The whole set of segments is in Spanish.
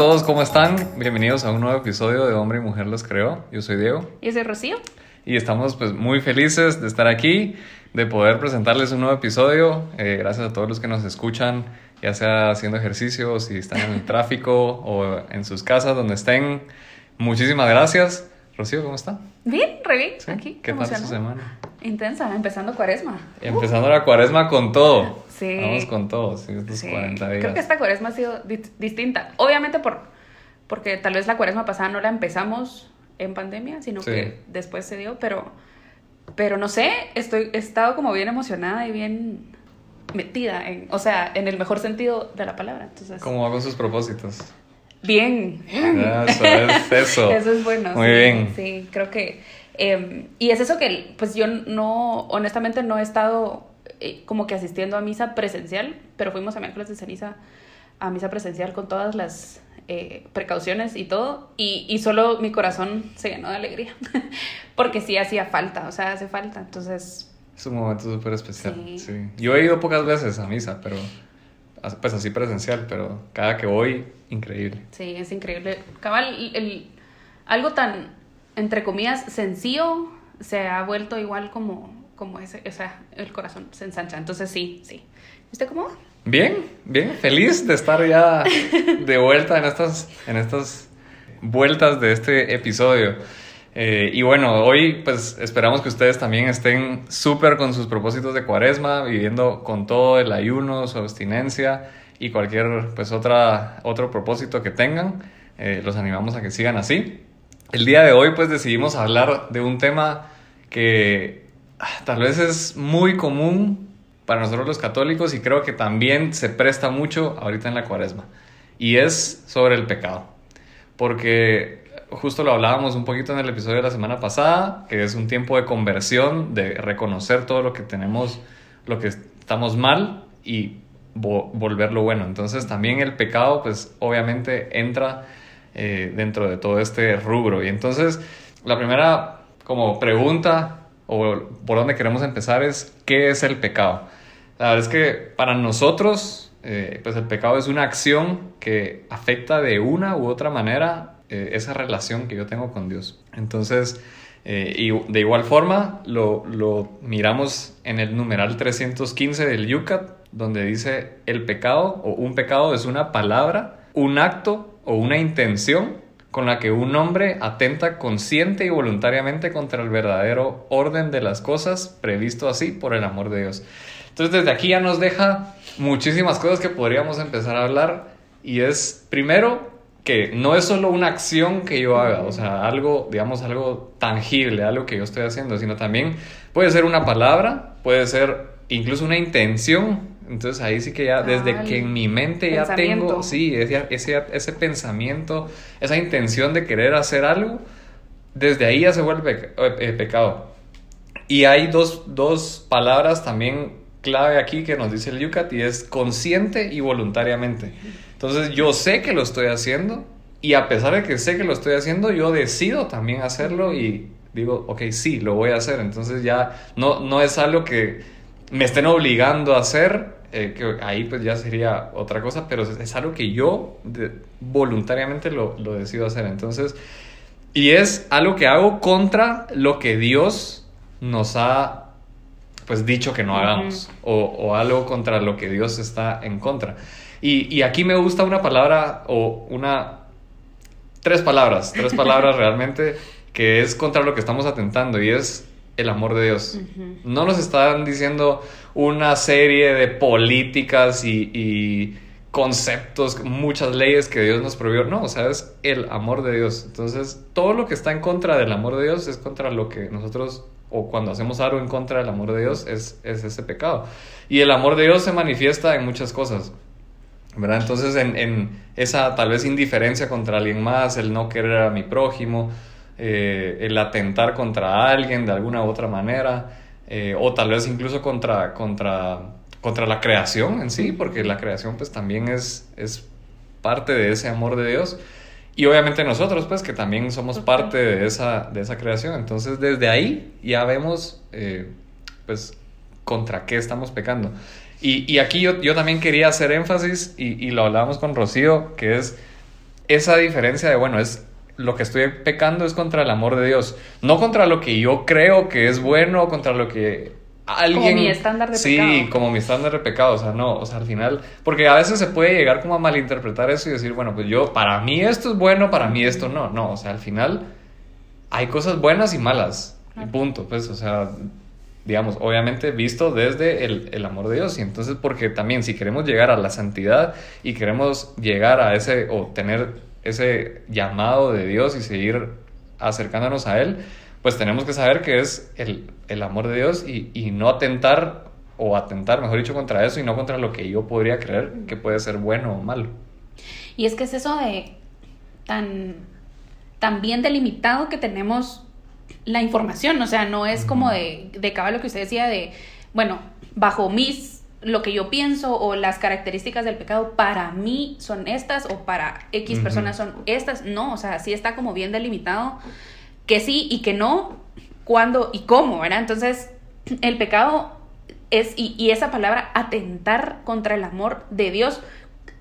todos, ¿cómo están? Bienvenidos a un nuevo episodio de Hombre y Mujer los Creó. Yo soy Diego. Y yo soy Rocío. Y estamos pues muy felices de estar aquí, de poder presentarles un nuevo episodio. Eh, gracias a todos los que nos escuchan, ya sea haciendo ejercicio, si están en el tráfico o en sus casas, donde estén. Muchísimas gracias. Rocío, ¿cómo está? Bien, re bien, ¿Sí? aquí. ¿Qué tal su semana? Intensa, empezando cuaresma. Empezando la cuaresma con todo. Sí. Vamos con todo, sí, estos Sí. 40 días. Creo que esta cuaresma ha sido di- distinta. Obviamente por, porque tal vez la cuaresma pasada no la empezamos en pandemia, sino Sí. que después se dio, pero, pero no sé, estoy, he estado como bien emocionada y bien metida, en, o sea, en el mejor sentido de la palabra. Entonces, ¿Cómo va con sus propósitos? Bien. Eso es eso. Eso es bueno. Muy sí, bien. Sí, creo que... eh, y es eso que, pues yo no, honestamente no he estado eh, como que asistiendo a misa presencial, pero fuimos a miércoles de ceniza a misa presencial con todas las eh, precauciones y todo, y, y solo mi corazón se llenó de alegría, porque sí hacía falta, o sea, hace falta, entonces... Es un momento súper especial. Sí. Sí. Yo he ido pocas veces a misa, pero pues así presencial, pero cada que voy, increíble. Sí, es increíble. Cabal, el, el- algo tan, entre comillas, sencillo se ha vuelto igual como, como ese, o sea, el corazón se ensancha. Entonces sí, sí. ¿Usted cómo va? Bien, bien, feliz de estar ya de vuelta en estas, en estas vueltas de este episodio. Eh, y bueno, hoy pues esperamos que ustedes también estén súper con sus propósitos de cuaresma, viviendo con todo el ayuno, su abstinencia y cualquier pues otra, otro propósito que tengan. Eh, los animamos a que sigan así. El día de hoy pues decidimos hablar de un tema que ah, tal vez es muy común para nosotros los católicos y creo que también se presta mucho ahorita en la cuaresma. Y es sobre el pecado. Porque justo lo hablábamos un poquito en el episodio de la semana pasada, que es un tiempo de conversión, de reconocer todo lo que tenemos, lo que estamos mal y vo- volverlo bueno. Entonces también el pecado, pues obviamente entra eh, dentro de todo este rubro. Y entonces la primera como pregunta o por donde queremos empezar es, ¿qué es el pecado? La verdad es que para nosotros, eh, pues el pecado es una acción que afecta de una u otra manera eh, esa relación que yo tengo con Dios. Entonces, eh, y de igual forma, lo, lo miramos en el numeral 315 del Yucat, donde dice, el pecado o un pecado es una palabra, un acto o una intención con la que un hombre atenta consciente y voluntariamente contra el verdadero orden de las cosas previsto así por el amor de Dios. Entonces desde aquí ya nos deja muchísimas cosas que podríamos empezar a hablar y es primero que no es solo una acción que yo haga, o sea, algo, digamos, algo tangible, algo que yo estoy haciendo, sino también puede ser una palabra, puede ser incluso una intención. Entonces ahí sí que ya, desde Ah, que en mi mente ya tengo, sí, ese, ese, ese pensamiento, esa intención de querer hacer algo, desde ahí ya se vuelve peca- eh, eh, pecado. Y hay dos, dos palabras también clave aquí que nos dice el Yucat y es consciente y voluntariamente. Entonces yo sé que lo estoy haciendo y a pesar de que sé que lo estoy haciendo, yo decido también hacerlo y digo, ok, sí, lo voy a hacer. Entonces ya no, no es algo que me estén obligando a hacer, eh, que ahí pues ya sería otra cosa, pero es, es algo que yo de- voluntariamente lo, lo decido hacer. Entonces, y es algo que hago contra lo que Dios nos ha pues dicho que no hagamos o, o algo contra lo que Dios está en contra. Y, y aquí me gusta una palabra o una... Tres palabras, tres palabras realmente que es contra lo que estamos atentando y es el amor de Dios. No nos están diciendo una serie de políticas y, y conceptos, muchas leyes que Dios nos prohibió. No, o sea, es el amor de Dios. Entonces, todo lo que está en contra del amor de Dios es contra lo que nosotros, o cuando hacemos algo en contra del amor de Dios, es, es ese pecado. Y el amor de Dios se manifiesta en muchas cosas. ¿Verdad? Entonces, en, en esa tal vez indiferencia contra alguien más, el no querer a mi prójimo, eh, el atentar contra alguien de alguna u otra manera, eh, o tal vez incluso contra, contra, contra la creación en sí, porque la creación pues también es, es parte de ese amor de Dios. Y obviamente nosotros, pues, que también somos parte de esa, de esa creación. Entonces, desde ahí ya vemos, eh, pues, contra qué estamos pecando. Y, y aquí yo, yo también quería hacer énfasis, y, y lo hablábamos con Rocío, que es esa diferencia de, bueno, es lo que estoy pecando es contra el amor de Dios, no contra lo que yo creo que es bueno, contra lo que alguien... Como mi estándar de sí, pecado. Sí, como mi estándar de pecado, o sea, no, o sea, al final, porque a veces se puede llegar como a malinterpretar eso y decir, bueno, pues yo, para mí esto es bueno, para mí esto no, no, o sea, al final hay cosas buenas y malas, y punto, pues, o sea, digamos, obviamente visto desde el, el, amor de Dios. Y entonces, porque también si queremos llegar a la santidad y queremos llegar a ese o tener ese llamado de Dios y seguir acercándonos a Él, pues tenemos que saber que es el, el amor de Dios y, y, no atentar o atentar, mejor dicho, contra eso y no contra lo que yo podría creer que puede ser bueno o malo. Y es que es eso de tan, tan bien delimitado que tenemos la información, o sea, no es como de, de lo que usted decía de, bueno, bajo mis, lo que yo pienso o las características del pecado para mí son estas o para X uh -huh. personas son estas, no, o sea, sí está como bien delimitado que sí y que no, cuándo y cómo, ¿verdad? Entonces, el pecado es, y, y esa palabra, atentar contra el amor de Dios,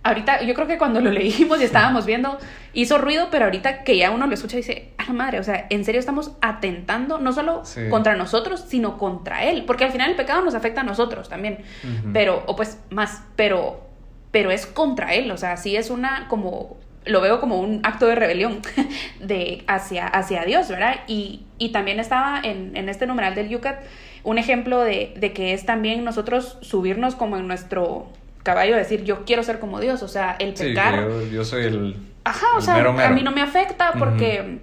ahorita yo creo que cuando lo leímos y estábamos viendo hizo ruido, pero ahorita que ya uno lo escucha dice, madre, o sea, en serio estamos atentando no solo sí. contra nosotros, sino contra él, porque al final el pecado nos afecta a nosotros también, uh -huh. pero, o pues más, pero, pero es contra él, o sea, sí es una como lo veo como un acto de rebelión de hacia, hacia Dios, ¿verdad? Y, y también estaba en, en este numeral del Yucat un ejemplo de, de que es también nosotros subirnos como en nuestro caballo decir yo quiero ser como Dios, o sea, el pecar. Sí, yo, yo, soy el. Ajá, o sea, mero, mero. a mí no me afecta porque uh -huh.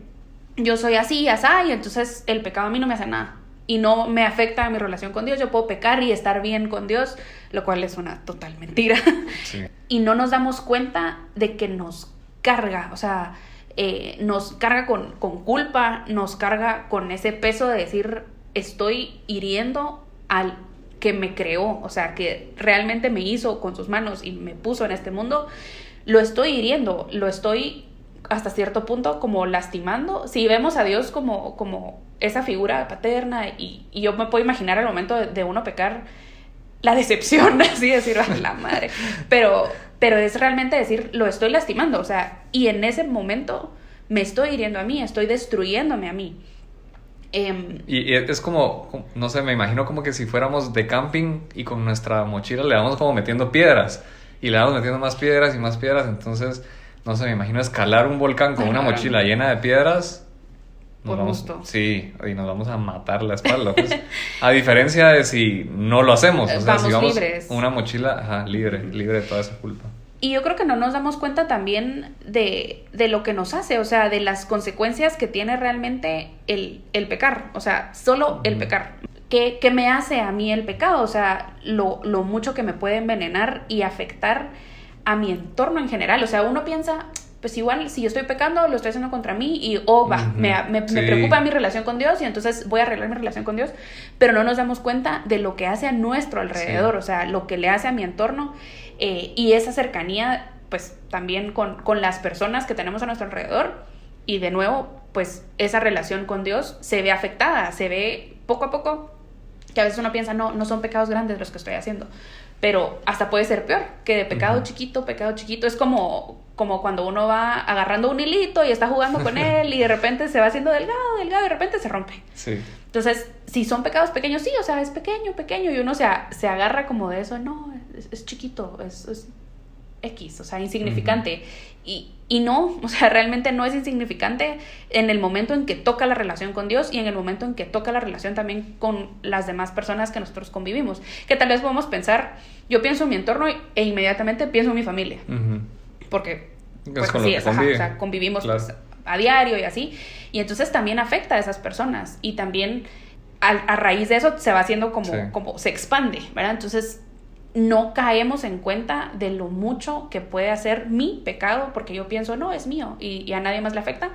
Yo soy así, así, y entonces el pecado a mí no me hace nada. Y no me afecta mi relación con Dios. Yo puedo pecar y estar bien con Dios, lo cual es una total mentira. Sí. Y no nos damos cuenta de que nos carga, o sea, eh, nos carga con, con culpa, nos carga con ese peso de decir estoy hiriendo al que me creó, o sea, que realmente me hizo con sus manos y me puso en este mundo, lo estoy hiriendo, lo estoy hasta cierto punto como lastimando. Si vemos a Dios como, como esa figura paterna y, yo me puedo imaginar al momento de, uno pecar la decepción, así decir, a la madre, pero, pero es realmente decir, lo estoy lastimando, o sea, y en ese momento me estoy hiriendo a mí, estoy destruyéndome a mí. Eh, y, y, es como, no sé, me imagino como que si fuéramos de camping y con nuestra mochila le vamos como metiendo piedras y le vamos metiendo más piedras y más piedras, entonces, no sé, me imagino escalar un volcán con una mochila llena de piedras. Por vamos, gusto. Sí, y nos vamos a matar la espalda. Pues. a diferencia de si no lo hacemos, o sea, vamos si vamos libres. una mochila ajá, libre, libre de toda esa culpa. Y yo creo que no nos damos cuenta también de, de, lo que nos hace, o sea, de las consecuencias que tiene realmente el, el pecar, o sea, solo el pecar. ¿Qué, ¿Qué, me hace a mí el pecado? O sea, lo, lo mucho que me puede envenenar y afectar a mi entorno en general. O sea, uno piensa, pues igual si yo estoy pecando, lo estoy haciendo contra mí y, oh, va, uh -huh. me, me, sí. me, preocupa mi relación con Dios y entonces voy a arreglar mi relación con Dios, pero no nos damos cuenta de lo que hace a nuestro alrededor, sí. o sea, lo que le hace a mi entorno eh, y esa cercanía, pues también con, con las personas que tenemos a nuestro alrededor y de nuevo, pues esa relación con Dios se ve afectada, se ve poco a poco que a veces uno piensa, no, no son pecados grandes los que estoy haciendo, pero hasta puede ser peor, que de pecado uh -huh. chiquito, pecado chiquito, es como, como cuando uno va agarrando un hilito y está jugando con él y de repente se va haciendo delgado, delgado y de repente se rompe. Sí. Entonces, si son pecados pequeños, sí, o sea, es pequeño, pequeño y uno se, se agarra como de eso, no, es, es chiquito, es, es, X, o sea, insignificante. Uh -huh. y, y no, o sea, realmente no es insignificante en el momento en que toca la relación con Dios y en el momento en que toca la relación también con las demás personas que nosotros convivimos. Que tal vez podemos pensar, yo pienso en mi entorno e inmediatamente pienso en mi familia. Uh -huh. Porque pues, así es, ajá, o sea, convivimos claro. pues, a diario y así. Y entonces también afecta a esas personas y también a, a raíz de eso se va haciendo como, sí. como se expande, ¿verdad? Entonces no caemos en cuenta de lo mucho que puede hacer mi pecado, porque yo pienso, no, es mío y, y a nadie más le afecta,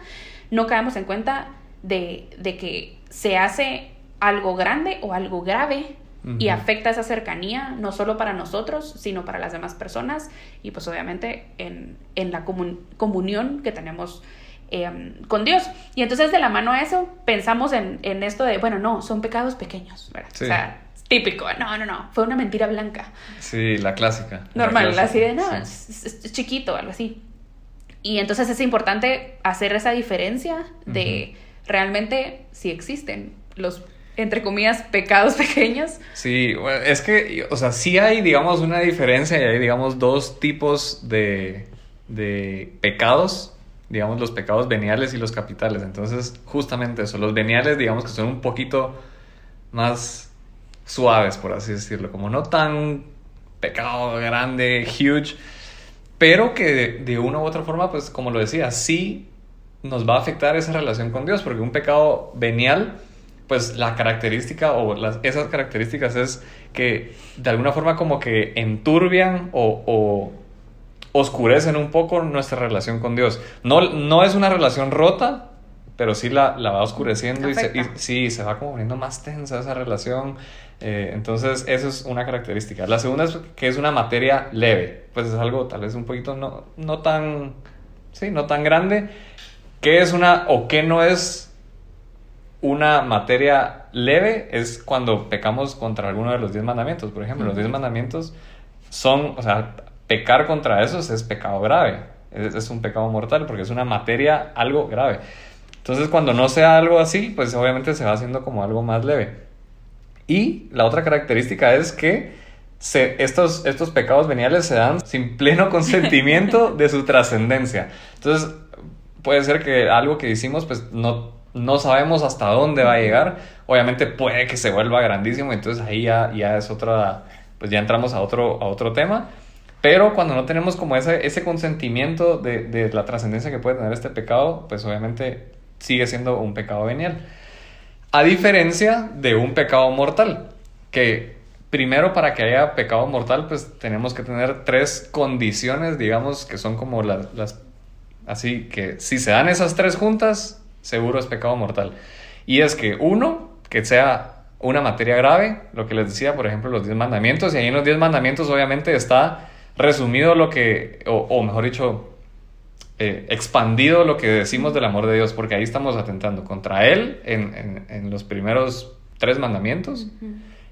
no caemos en cuenta de, de, que se hace algo grande o algo grave uh -huh. y afecta esa cercanía, no solo para nosotros, sino para las demás personas y pues obviamente en, en la comun comunión que tenemos eh, con Dios. Y entonces de la mano a eso pensamos en, en esto de, bueno, no, son pecados pequeños, ¿verdad? Sí. O sea, típico, no, no, no, fue una mentira blanca. Sí, la clásica. Normal, la clásica. así de, no, sí. es, es, es, chiquito, algo así. Y entonces es importante hacer esa diferencia de realmente si existen los entre comillas, pecados pequeños. Sí, es que, o sea, sí hay, digamos, una diferencia y hay, digamos, dos tipos de, de pecados, digamos, los pecados veniales y los capitales. Entonces, justamente eso, los veniales, digamos, que son un poquito más suaves, por así decirlo, como no tan pecado grande, huge, pero que de, una u otra forma, pues, como lo decía, sí nos va a afectar esa relación con Dios, porque un pecado venial pues la característica o las, esas características es que de alguna forma como que enturbian o, oscurecen un poco nuestra relación con Dios. No, no es una relación rota, pero sí la, la va oscureciendo y, se, sí, se va como poniendo más tensa esa relación. Eh, entonces, eso es una característica. La segunda es que es una materia leve, pues es algo tal vez un poquito no, no tan, sí, no tan grande. ¿Qué es una o qué no es una materia leve es cuando pecamos contra alguno de los diez mandamientos. Por ejemplo, los diez mandamientos son, o sea, pecar contra esos es pecado grave. Es, un pecado mortal porque es una materia algo grave. Entonces, cuando no sea algo así, pues obviamente se va haciendo como algo más leve. Y la otra característica es que se, estos, estos pecados veniales se dan sin pleno consentimiento de su trascendencia. Entonces, puede ser que algo que hicimos, pues no no sabemos hasta dónde va a llegar. Obviamente puede que se vuelva grandísimo, entonces ahí ya, ya es otra, pues ya entramos a otro, a otro tema. Pero cuando no tenemos como ese, ese consentimiento de, de la trascendencia que puede tener este pecado, pues obviamente sigue siendo un pecado venial. A diferencia de un pecado mortal, que primero para que haya pecado mortal, pues tenemos que tener tres condiciones, digamos, que son como las, las así que si se dan esas tres juntas, seguro es pecado mortal. Y es que uno, que sea una materia grave, lo que les decía, por ejemplo, los diez mandamientos, y ahí en los diez mandamientos obviamente está resumido lo que, o, mejor dicho, eh, expandido lo que decimos del amor de Dios, porque ahí estamos atentando contra Él en, los primeros tres mandamientos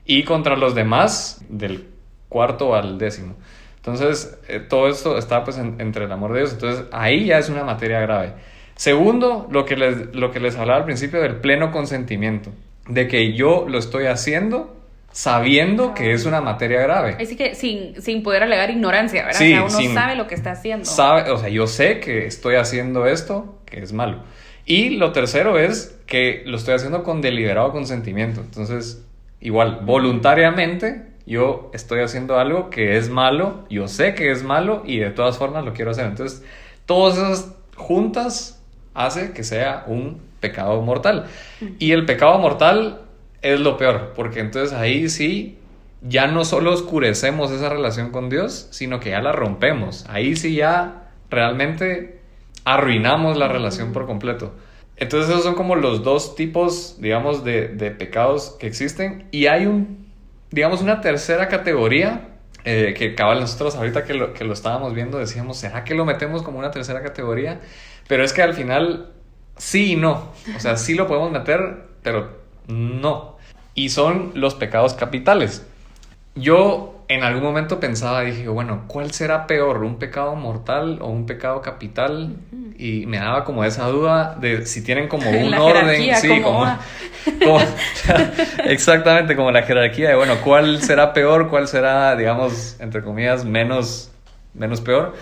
y contra los demás del cuarto al décimo. Entonces, eh, todo esto está pues entre el amor de Dios, entonces ahí ya es una materia grave. Segundo, lo que, les, lo que les hablaba al principio del pleno consentimiento, de que yo lo estoy haciendo sabiendo que es una materia grave. Así que sin, sin poder alegar ignorancia, ¿verdad? Sí, o sea, uno sabe lo que está haciendo. Sabe, o sea, yo sé que estoy haciendo esto, que es malo. Y lo tercero es que lo estoy haciendo con deliberado consentimiento. Entonces, igual, voluntariamente yo estoy haciendo algo que es malo, yo sé que es malo y de todas formas lo quiero hacer. Entonces, todas esas juntas hace que sea un pecado mortal. Y el pecado mortal es lo peor, porque entonces ahí sí ya no solo oscurecemos esa relación con Dios, sino que ya la rompemos. Ahí sí ya realmente arruinamos la relación por completo. Entonces esos son como los dos tipos, digamos, de, pecados que existen. Y hay un, digamos, una tercera categoría eh, que cabal nosotros ahorita que lo, que lo estábamos viendo decíamos, ¿será que lo metemos como una tercera categoría? Pero es que al final sí y no. O sea, sí lo podemos meter, pero no. Y son los pecados capitales. Yo en algún momento pensaba, dije, bueno, ¿cuál será peor? ¿Un pecado mortal o un pecado capital? Y me daba como esa duda de si tienen como un orden. Sí, como, como exactamente como la jerarquía de, bueno, ¿cuál será peor? ¿Cuál será, digamos, entre comillas, menos menos peor.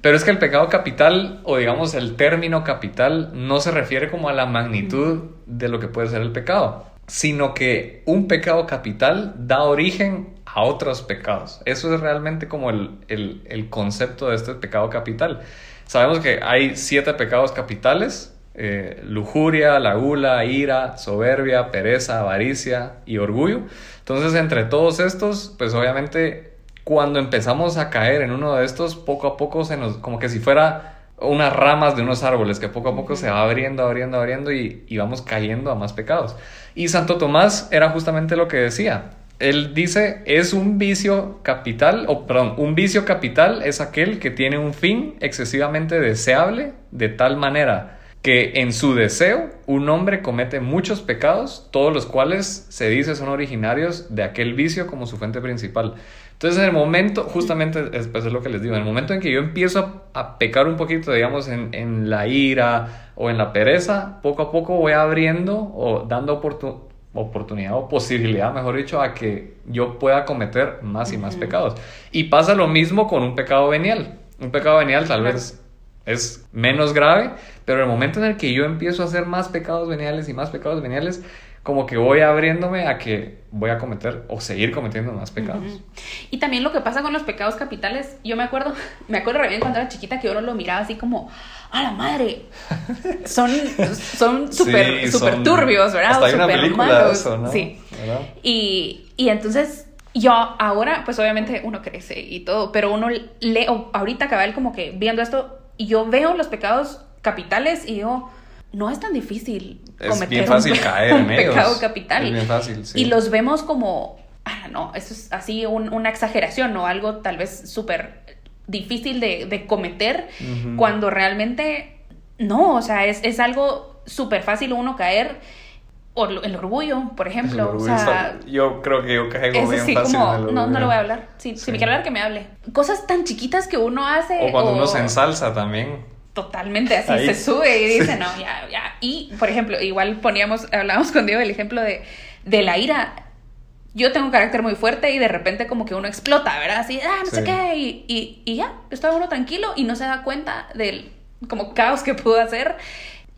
Pero es que el pecado capital, o digamos el término capital, no se refiere como a la magnitud de lo que puede ser el pecado, sino que un pecado capital da origen a otros pecados. Eso es realmente como el, concepto de este pecado capital. Sabemos que hay siete pecados capitales, eh, lujuria, la gula, ira, soberbia, pereza, avaricia y orgullo. Entonces, entre todos estos, pues obviamente cuando empezamos a caer en uno de estos, poco a poco se nos, como que si fuera unas ramas de unos árboles que poco a poco se va abriendo, abriendo, abriendo y, y vamos cayendo a más pecados. Y Santo Tomás era justamente lo que decía. Él dice, es un vicio capital, o perdón, un vicio capital es aquel que tiene un fin excesivamente deseable de tal manera que en su deseo un hombre comete muchos pecados, todos los cuales se dice son originarios de aquel vicio como su fuente principal. Entonces, en el momento, justamente, es, pues, es lo que les digo, en el momento en que yo empiezo a, a pecar un poquito, digamos, en, en, la ira o en la pereza, poco a poco voy abriendo o dando oportunidad oportunidad o posibilidad, mejor dicho, a que yo pueda cometer más y más pecados. Y pasa lo mismo con un pecado venial. Un pecado venial tal vez es menos grave, pero el momento en el que yo empiezo a hacer más pecados veniales y más pecados veniales, como que voy abriéndome a que voy a cometer o seguir cometiendo más pecados. Y también lo que pasa con los pecados capitales, yo me acuerdo, me acuerdo re bien cuando era chiquita que uno lo miraba así como, a la madre, son son súper super turbios, ¿verdad? Hasta hay una película de eso, ¿no? Sí. Y, y entonces yo ahora, pues obviamente uno crece y todo, pero uno lee, ahorita cabal como que viendo esto, y yo veo los pecados capitales y yo no es tan difícil es bien fácil un, caer en pecado capital. Es bien fácil, sí. Y los vemos como, ah, no, eso es así una exageración o algo tal vez súper difícil de, de cometer cuando realmente no, o sea, es, es algo súper fácil uno caer. O el orgullo, por ejemplo. o sea, yo creo que yo caigo bien sí, fácil como, no, no lo voy a hablar. Si, si me quiere hablar, que me hable. Cosas tan chiquitas que uno hace. O cuando uno se ensalza también totalmente así se sube y dice, no, ya, ya. Y, por ejemplo, igual poníamos, hablábamos con Diego el ejemplo de, de la ira. Yo tengo un carácter muy fuerte y de repente como que uno explota, ¿verdad? Así, ah, no sé qué, y, y, y, ya, está uno tranquilo y no se da cuenta del como caos que pudo hacer.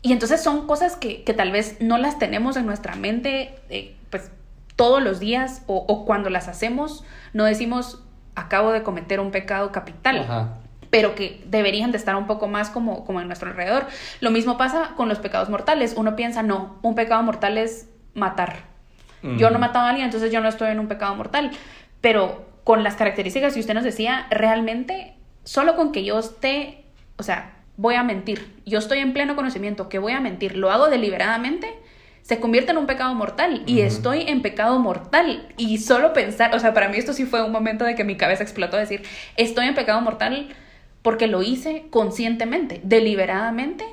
Y entonces son cosas que, que tal vez no las tenemos en nuestra mente, eh, pues todos los días o, o, cuando las hacemos, no decimos, acabo de cometer un pecado capital. Ajá pero que deberían de estar un poco más como, como en nuestro alrededor. Lo mismo pasa con los pecados mortales. Uno piensa, no, un pecado mortal es matar. Yo no he matado a alguien, entonces yo no estoy en un pecado mortal. Pero con las características que usted nos decía, realmente, solo con que yo esté, o sea, voy a mentir, yo estoy en pleno conocimiento que voy a mentir, lo hago deliberadamente, se convierte en un pecado mortal y estoy en pecado mortal y solo pensar, o sea, para mí esto sí fue un momento de que mi cabeza explotó, decir, estoy en pecado mortal porque lo hice conscientemente, deliberadamente,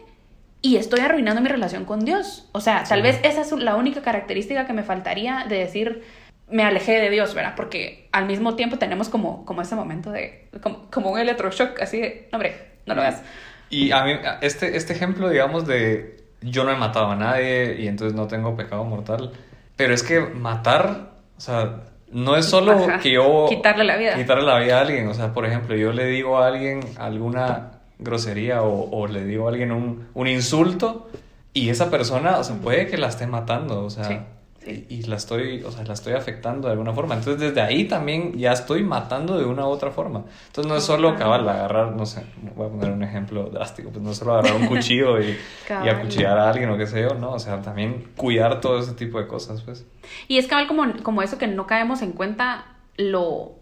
y estoy arruinando mi relación con Dios. O sea, tal vez esa es la única característica que me faltaría de decir, me alejé de Dios, ¿verdad? Porque al mismo tiempo tenemos como, como ese momento de, como, un electroshock, así de, no, hombre, no lo veas. Y a mí, este, este ejemplo, digamos, de yo no he matado a nadie y entonces no tengo pecado mortal, pero es que matar, o sea, no es solo que yo... Quitarle la vida. Quitarle la vida a alguien. O sea, por ejemplo, yo le digo a alguien alguna grosería o, o le digo a alguien un, un, insulto y esa persona, o sea, puede que la esté matando. O sea, y, la estoy, o sea, la estoy afectando de alguna forma. Entonces, desde ahí también ya estoy matando de una u otra forma. Entonces, no es solo cabal agarrar, no sé, voy a poner un ejemplo drástico, pues no es solo agarrar un cuchillo y, y acuchillar a alguien o qué sé yo, ¿no? O sea, también cuidar todo ese tipo de cosas, pues. Y es cabal como, como eso que no caemos en cuenta lo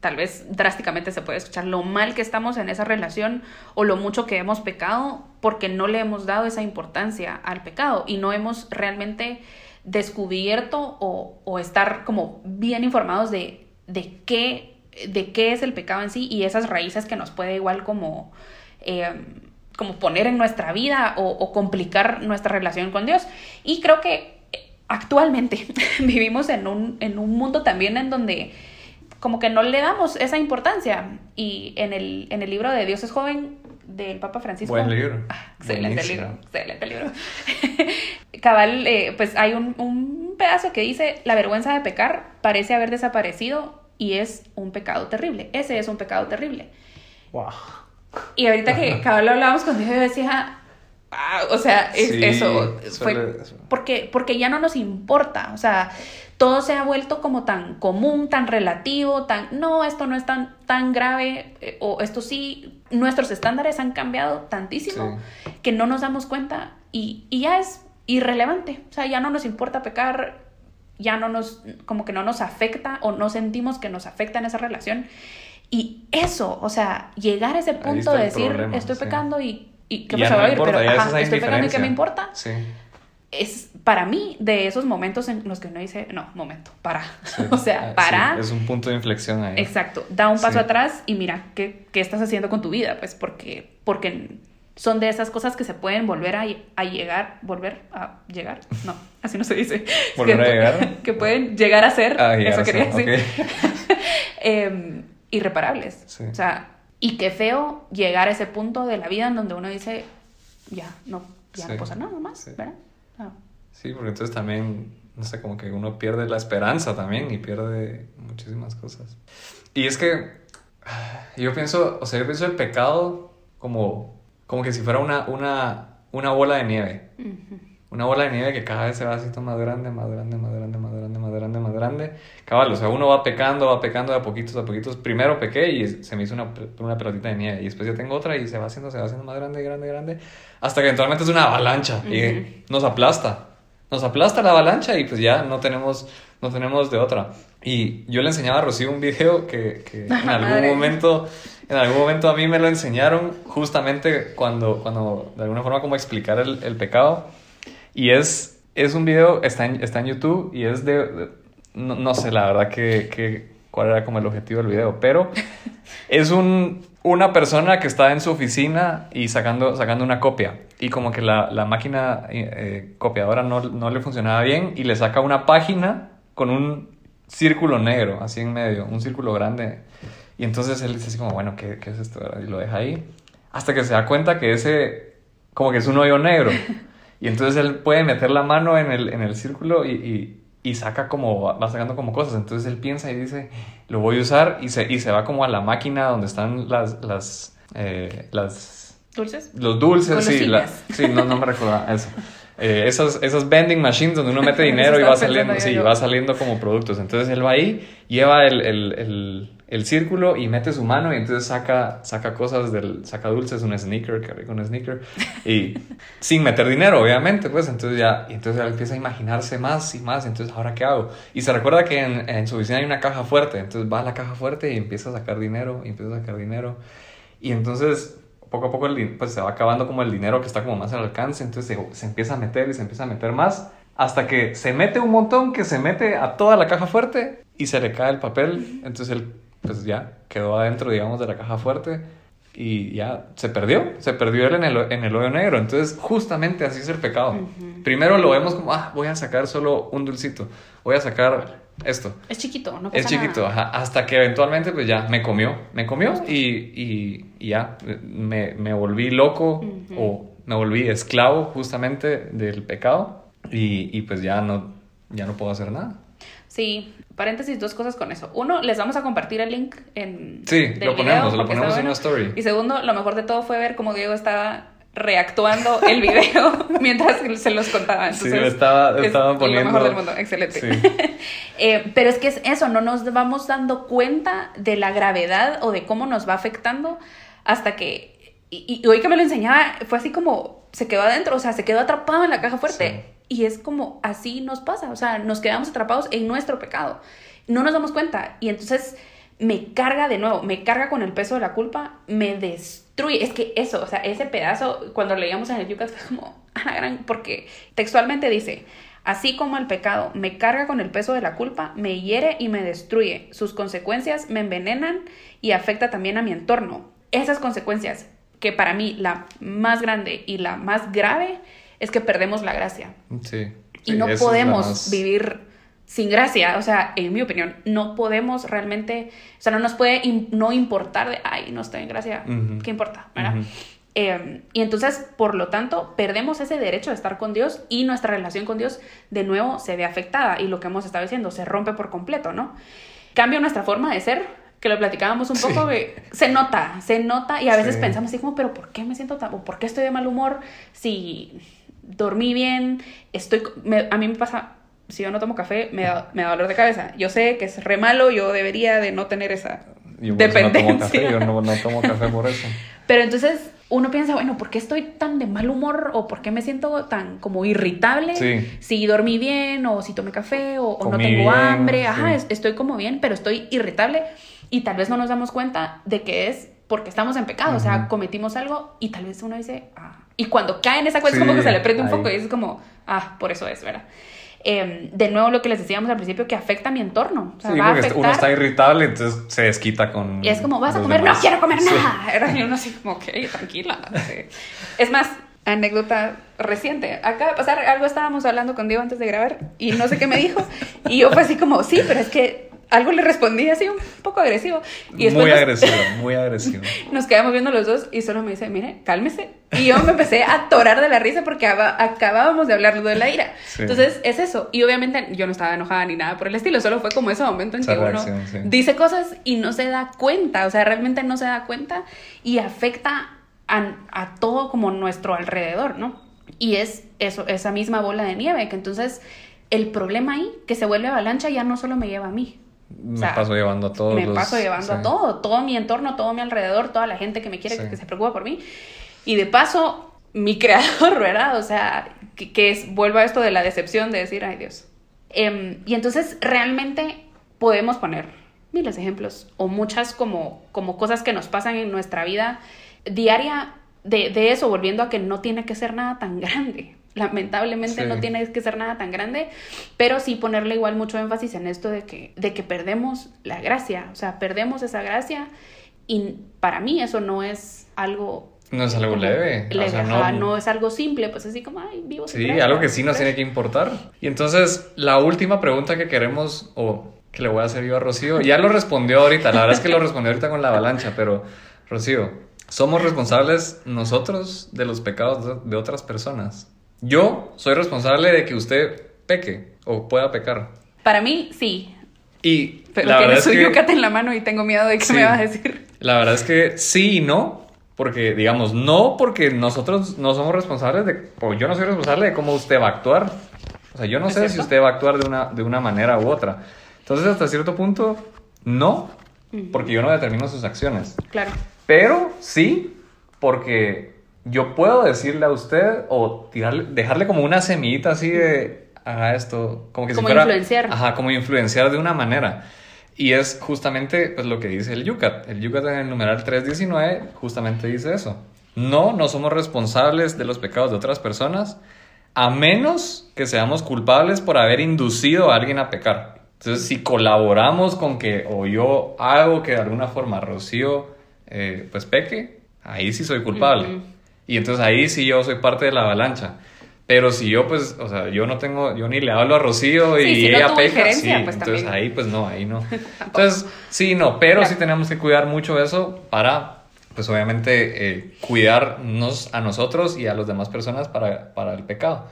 tal vez drásticamente se puede escuchar lo mal que estamos en esa relación o lo mucho que hemos pecado porque no le hemos dado esa importancia al pecado y no hemos realmente descubierto o, estar como bien informados de, de, qué, de qué es el pecado en sí y esas raíces que nos puede igual como, eh, como poner en nuestra vida o, complicar nuestra relación con Dios. Y creo que actualmente vivimos en un, en un mundo también en donde como que no le damos esa importancia. Y en el, en el libro de Dios es joven del Papa Francisco. Buen libro. Ah, excelente libro, excelente libro. Cabal, eh, pues hay un, un pedazo que dice, la vergüenza de pecar parece haber desaparecido y es un pecado terrible. Ese es un pecado terrible. Wow. Y ahorita que cabal lo hablábamos con Dios, yo decía, ah, o sea, es, eso fue porque, porque ya no nos importa, o sea, todo se ha vuelto como tan común, tan relativo, tan, no, esto no es tan, tan grave, eh, o esto sí, nuestros estándares han cambiado tantísimo que no nos damos cuenta y, y, ya es irrelevante, o sea, ya no nos importa pecar, ya no nos, como que no nos afecta o no sentimos que nos afecta en esa relación. Y eso, o sea, llegar a ese punto de decir, estoy pecando y, y ¿qué pasa? No pero estoy pecando y ¿qué me importa? Sí es para mí de esos momentos en los que uno dice, no, momento, para. o sea, ah, para. es un punto de inflexión ahí. Exacto. Da un paso atrás y mira qué, qué, estás haciendo con tu vida, pues porque, porque son de esas cosas que se pueden volver a, a llegar, volver a llegar. No, así no se dice. ¿Volver a llegar? Que pueden llegar a ser. Ah, eso quería decir. Em, irreparables. Sí. O sea, y qué feo llegar a ese punto de la vida en donde uno dice, ya, no, ya no pasa nada más. Ah. Sí, porque entonces también, no sé, como que uno pierde la esperanza también y pierde muchísimas cosas. Y es que ah, yo pienso, o sea, yo pienso el pecado como, como que si fuera una, una, una bola de nieve. Una bola de nieve que cada vez se va haciendo más grande, más grande, más grande, más grande, más grande, más grande. Cabal, o sea, uno va pecando, va pecando de a poquitos, a poquitos. Primero pequé y se me hizo una, una pelotita de nieve. Y después ya tengo otra y se va haciendo, se va haciendo más grande, grande, grande. Hasta que eventualmente es una avalancha Ujú. y nos aplasta. Nos aplasta la avalancha y pues ya no tenemos, no tenemos de otra. Y yo le enseñaba a Rocío un video que, que en algún Madre. momento, en algún momento a mí me lo enseñaron justamente cuando, cuando de alguna forma como explicar el, el pecado. Y es, es un video, está en, está en YouTube y es de, de- no, no sé la verdad que, que- cuál era como el objetivo del video, pero es un, una persona que está en su oficina y sacando, sacando una copia y como que la, la máquina eh, copiadora no, no le funcionaba bien y le saca una página con un círculo negro así en medio, un círculo grande. Y entonces él dice así como, bueno, ¿qué, qué es esto? Y lo deja ahí hasta que se da cuenta que ese como que es un hoyo negro. Y entonces él puede meter la mano en el, en el círculo y, y, y saca como, va sacando como cosas. Entonces él piensa y dice, lo voy a usar y se, y se va como a la máquina donde están las, las, eh, las ¿Dulces? los dulces, sí, la- sí, no, no me recuerdo eso. Eh, esas, esas vending machines donde uno mete dinero y va saliendo, sí, va saliendo como productos. Entonces él va ahí, lleva el, el, el, el círculo y mete su mano y entonces saca, saca cosas del, saca dulces, un sneaker, que rico un sneaker, y sin meter dinero, obviamente, pues entonces ya, y entonces él empieza a imaginarse más y más, entonces ahora qué hago. Y se recuerda que en, en su oficina hay una caja fuerte, entonces va a la caja fuerte y empieza a sacar dinero, y empieza a sacar dinero. Y entonces, poco a poco, el pues se va acabando como el dinero que está como más al alcance. Entonces se, se empieza a meter y se empieza a meter más. Hasta que se mete un montón, que se mete a toda la caja fuerte y se le cae el papel. Entonces él, pues ya quedó adentro, digamos, de la caja fuerte. Y ya se perdió, se perdió él en el, en el hoyo negro. Entonces, justamente así es el pecado. Primero lo vemos como, ah, voy a sacar solo un dulcito, voy a sacar esto. Es chiquito, no pasa Es chiquito, nada. ajá, hasta que eventualmente pues ya me comió, me comió y, y- y ya me, me volví loco o me volví esclavo justamente del pecado y, y, pues ya no, ya no puedo hacer nada. Sí, paréntesis, dos cosas con eso. Uno, les vamos a compartir el link en Sí, del lo ponemos, lo porque ponemos en una story. Y segundo, lo mejor de todo fue ver cómo Diego estaba reactuando el video mientras se los contaba. Sí, Entonces, estaba- es estaba lo poniendo- mejor del mundo, excelente. Sí. Eh, pero es que es eso, no nos vamos dando cuenta de la gravedad o de cómo nos va afectando hasta que... Y, y hoy que me lo enseñaba, fue así como se quedó adentro, o sea, se quedó atrapado en la caja fuerte. Y es como así nos pasa, o sea, nos quedamos atrapados en nuestro pecado. No nos damos cuenta. Y entonces me carga de nuevo, me carga con el peso de la culpa, me destruye. Es que eso, o sea, ese pedazo, cuando leíamos en el Yucat, fue como, a gran, porque textualmente dice, así como el pecado me carga con el peso de la culpa, me hiere y me destruye. Sus consecuencias me envenenan y afecta también a mi entorno. Esas consecuencias, que para mí la más grande y la más grave, es que perdemos la gracia Sí. y no podemos más- vivir sin gracia, o sea, en mi opinión, no podemos realmente, o sea, no nos puede no importar de, ay, no estoy en gracia. ¿qué importa? ¿verdad? Eh, y entonces, por lo tanto, perdemos ese derecho de estar con Dios y nuestra relación con Dios de nuevo se ve afectada y lo que hemos estado diciendo se rompe por completo, ¿no? Cambia nuestra forma de ser, que lo platicábamos un poco, que se nota, se nota y a veces Sí. pensamos así como, pero ¿por qué me siento tan, o por qué estoy de mal humor si dormí bien, estoy, me- a mí me pasa, si yo no tomo café, me da, me da dolor de cabeza. Yo sé que es re malo, yo debería de no tener esa Yo eso no tomo dependencia. café, yo no, no tomo café por eso. Pero entonces uno piensa, bueno, ¿por qué estoy tan de mal humor? ¿O por qué me siento tan como irritable? Sí. Si dormí bien, o si tomé café, o, o no tengo bien, hambre. Ajá, sí. estoy como bien, pero estoy irritable. Y tal vez no nos damos cuenta de que es porque estamos en pecado. O sea, cometimos algo y tal vez uno dice, ah. Y cuando cae en esa cuenta es como Sí, que se le prende un ahí. foco y es como, ah, por eso es, ¿verdad? Eh, de nuevo, lo que les decíamos al principio, que afecta a mi entorno. O sea, Sí, va a porque afectar. uno está irritable, entonces se desquita con. Y es como, ¿vas a comer? demás. No quiero comer Sí. nada. Era y uno así como, ok, tranquila. sí. Es más, anécdota reciente. Acaba de pasar algo, estábamos hablando con Diego antes de grabar y no sé qué me dijo. Y yo fue así como, sí, pero es que algo le respondí así un poco agresivo. Y muy nos, agresivo, muy agresivo. Nos quedamos viendo los dos y solo me dice, mire, cálmese. Y yo me empecé a atorar de la risa porque acabábamos de hablar de la ira. Entonces, es eso. Y obviamente yo no estaba enojada ni nada por el estilo, solo fue como ese momento en que uno dice cosas y no se da cuenta, o sea, realmente no se da cuenta y afecta a, a todo como nuestro alrededor, ¿no? Y es eso, esa misma bola de nieve, que entonces el problema ahí, que se vuelve avalancha, ya no solo me lleva a mí. Me paso llevando a todos. Me paso llevando a todo, todo mi entorno, todo mi alrededor, toda la gente que me quiere, que se preocupa por mí. Y de paso, mi creador, ¿verdad? O sea, que, es, vuelvo a esto de la decepción de decir, ay Dios. Em, y entonces realmente podemos poner miles de ejemplos o muchas como, como cosas que nos pasan en nuestra vida diaria de, de eso, volviendo a que no tiene que ser nada tan grande. Lamentablemente no tiene que ser nada tan grande, pero sí ponerle igual mucho énfasis en esto de que, de que perdemos la gracia, o sea, perdemos esa gracia y para mí eso no es algo no es algo leve. no, es algo simple, pues así como, ay, vivo. Sí, algo que sí nos tiene que importar. Y entonces, la última pregunta que queremos, o que le voy a hacer yo a Rocío, ya lo respondió ahorita, la verdad es que lo respondió ahorita con la avalancha, pero Rocío, ¿somos responsables nosotros de los pecados de otras personas? Yo soy responsable de que usted peque o pueda pecar. Para mí, sí. Y Pero la tiene su yucate en la mano y tengo miedo de que me va a decir. La verdad es que sí y no. Porque, digamos, no porque nosotros no somos responsables de... O yo no soy responsable de cómo usted va a actuar. O sea, yo no sé si usted va a actuar de una, de una manera u otra. Entonces, hasta cierto punto, no. Porque yo no determino sus acciones. Claro. Pero sí porque yo puedo decirle a usted o tirarle, dejarle como una semillita así de haga esto, como que como si fuera, influenciar. Ajá, como influenciar de una manera. Y es justamente pues, lo que dice el Yucat. El Yucat en el numeral 319 justamente dice eso. No, no somos responsables de los pecados de otras personas, a menos que seamos culpables por haber inducido a alguien a pecar. Entonces, si colaboramos con que, o yo hago que de alguna forma Rocío, eh, pues peque, ahí sí soy culpable. Y entonces ahí sí yo soy parte de la avalancha. Pero si yo, pues, o sea, yo no tengo, yo ni le hablo a Rocío y ella peca, sí, pues, entonces ahí, pues no, ahí no. Entonces, sí, no, pero sí tenemos que cuidar mucho eso para, pues obviamente, eh, cuidarnos a nosotros y a las demás personas para, para el pecado.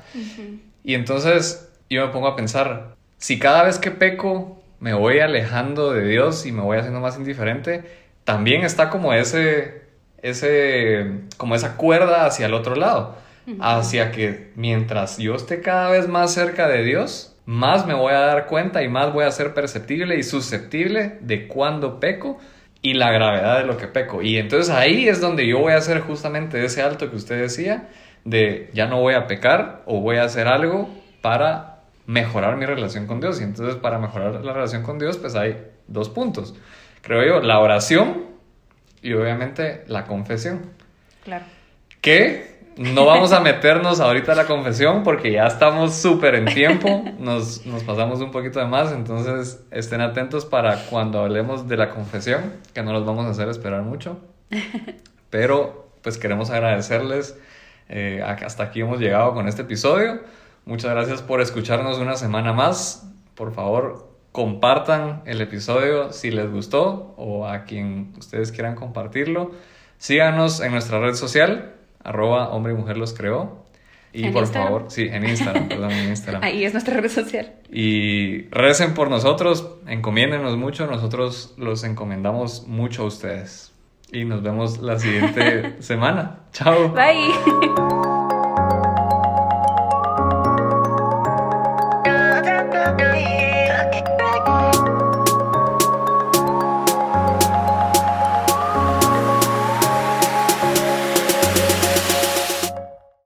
Y entonces yo me pongo a pensar, si cada vez que peco me voy alejando de Dios y me voy haciendo más indiferente, también está como ese ese, como esa cuerda hacia el otro lado, hacia que mientras yo esté cada vez más cerca de Dios, más me voy a dar cuenta y más voy a ser perceptible y susceptible de cuando peco y la gravedad de lo que peco. Y entonces ahí es donde yo voy a hacer justamente ese alto que usted decía, de ya no voy a pecar o voy a hacer algo para mejorar mi relación con Dios. Y entonces para mejorar la relación con Dios, pues hay dos puntos. Creo yo, la oración y obviamente la confesión. Claro. Que no vamos a meternos ahorita a la confesión porque ya estamos súper en tiempo, nos, nos, pasamos un poquito de más, entonces estén atentos para cuando hablemos de la confesión, que no los vamos a hacer esperar mucho. Pero pues queremos agradecerles, eh, hasta aquí hemos llegado con este episodio. Muchas gracias por escucharnos una semana más. Por favor, compartan el episodio si les gustó o a quien ustedes quieran compartirlo. Síganos en nuestra red social, arroba hombre y mujer los creó. Y por favor, sí, en Instagram, perdón, en Instagram. Ahí es nuestra red social. Y recen por nosotros, encomiéndenos mucho, nosotros los encomendamos mucho a ustedes. Y nos vemos la siguiente semana. Chao. Bye.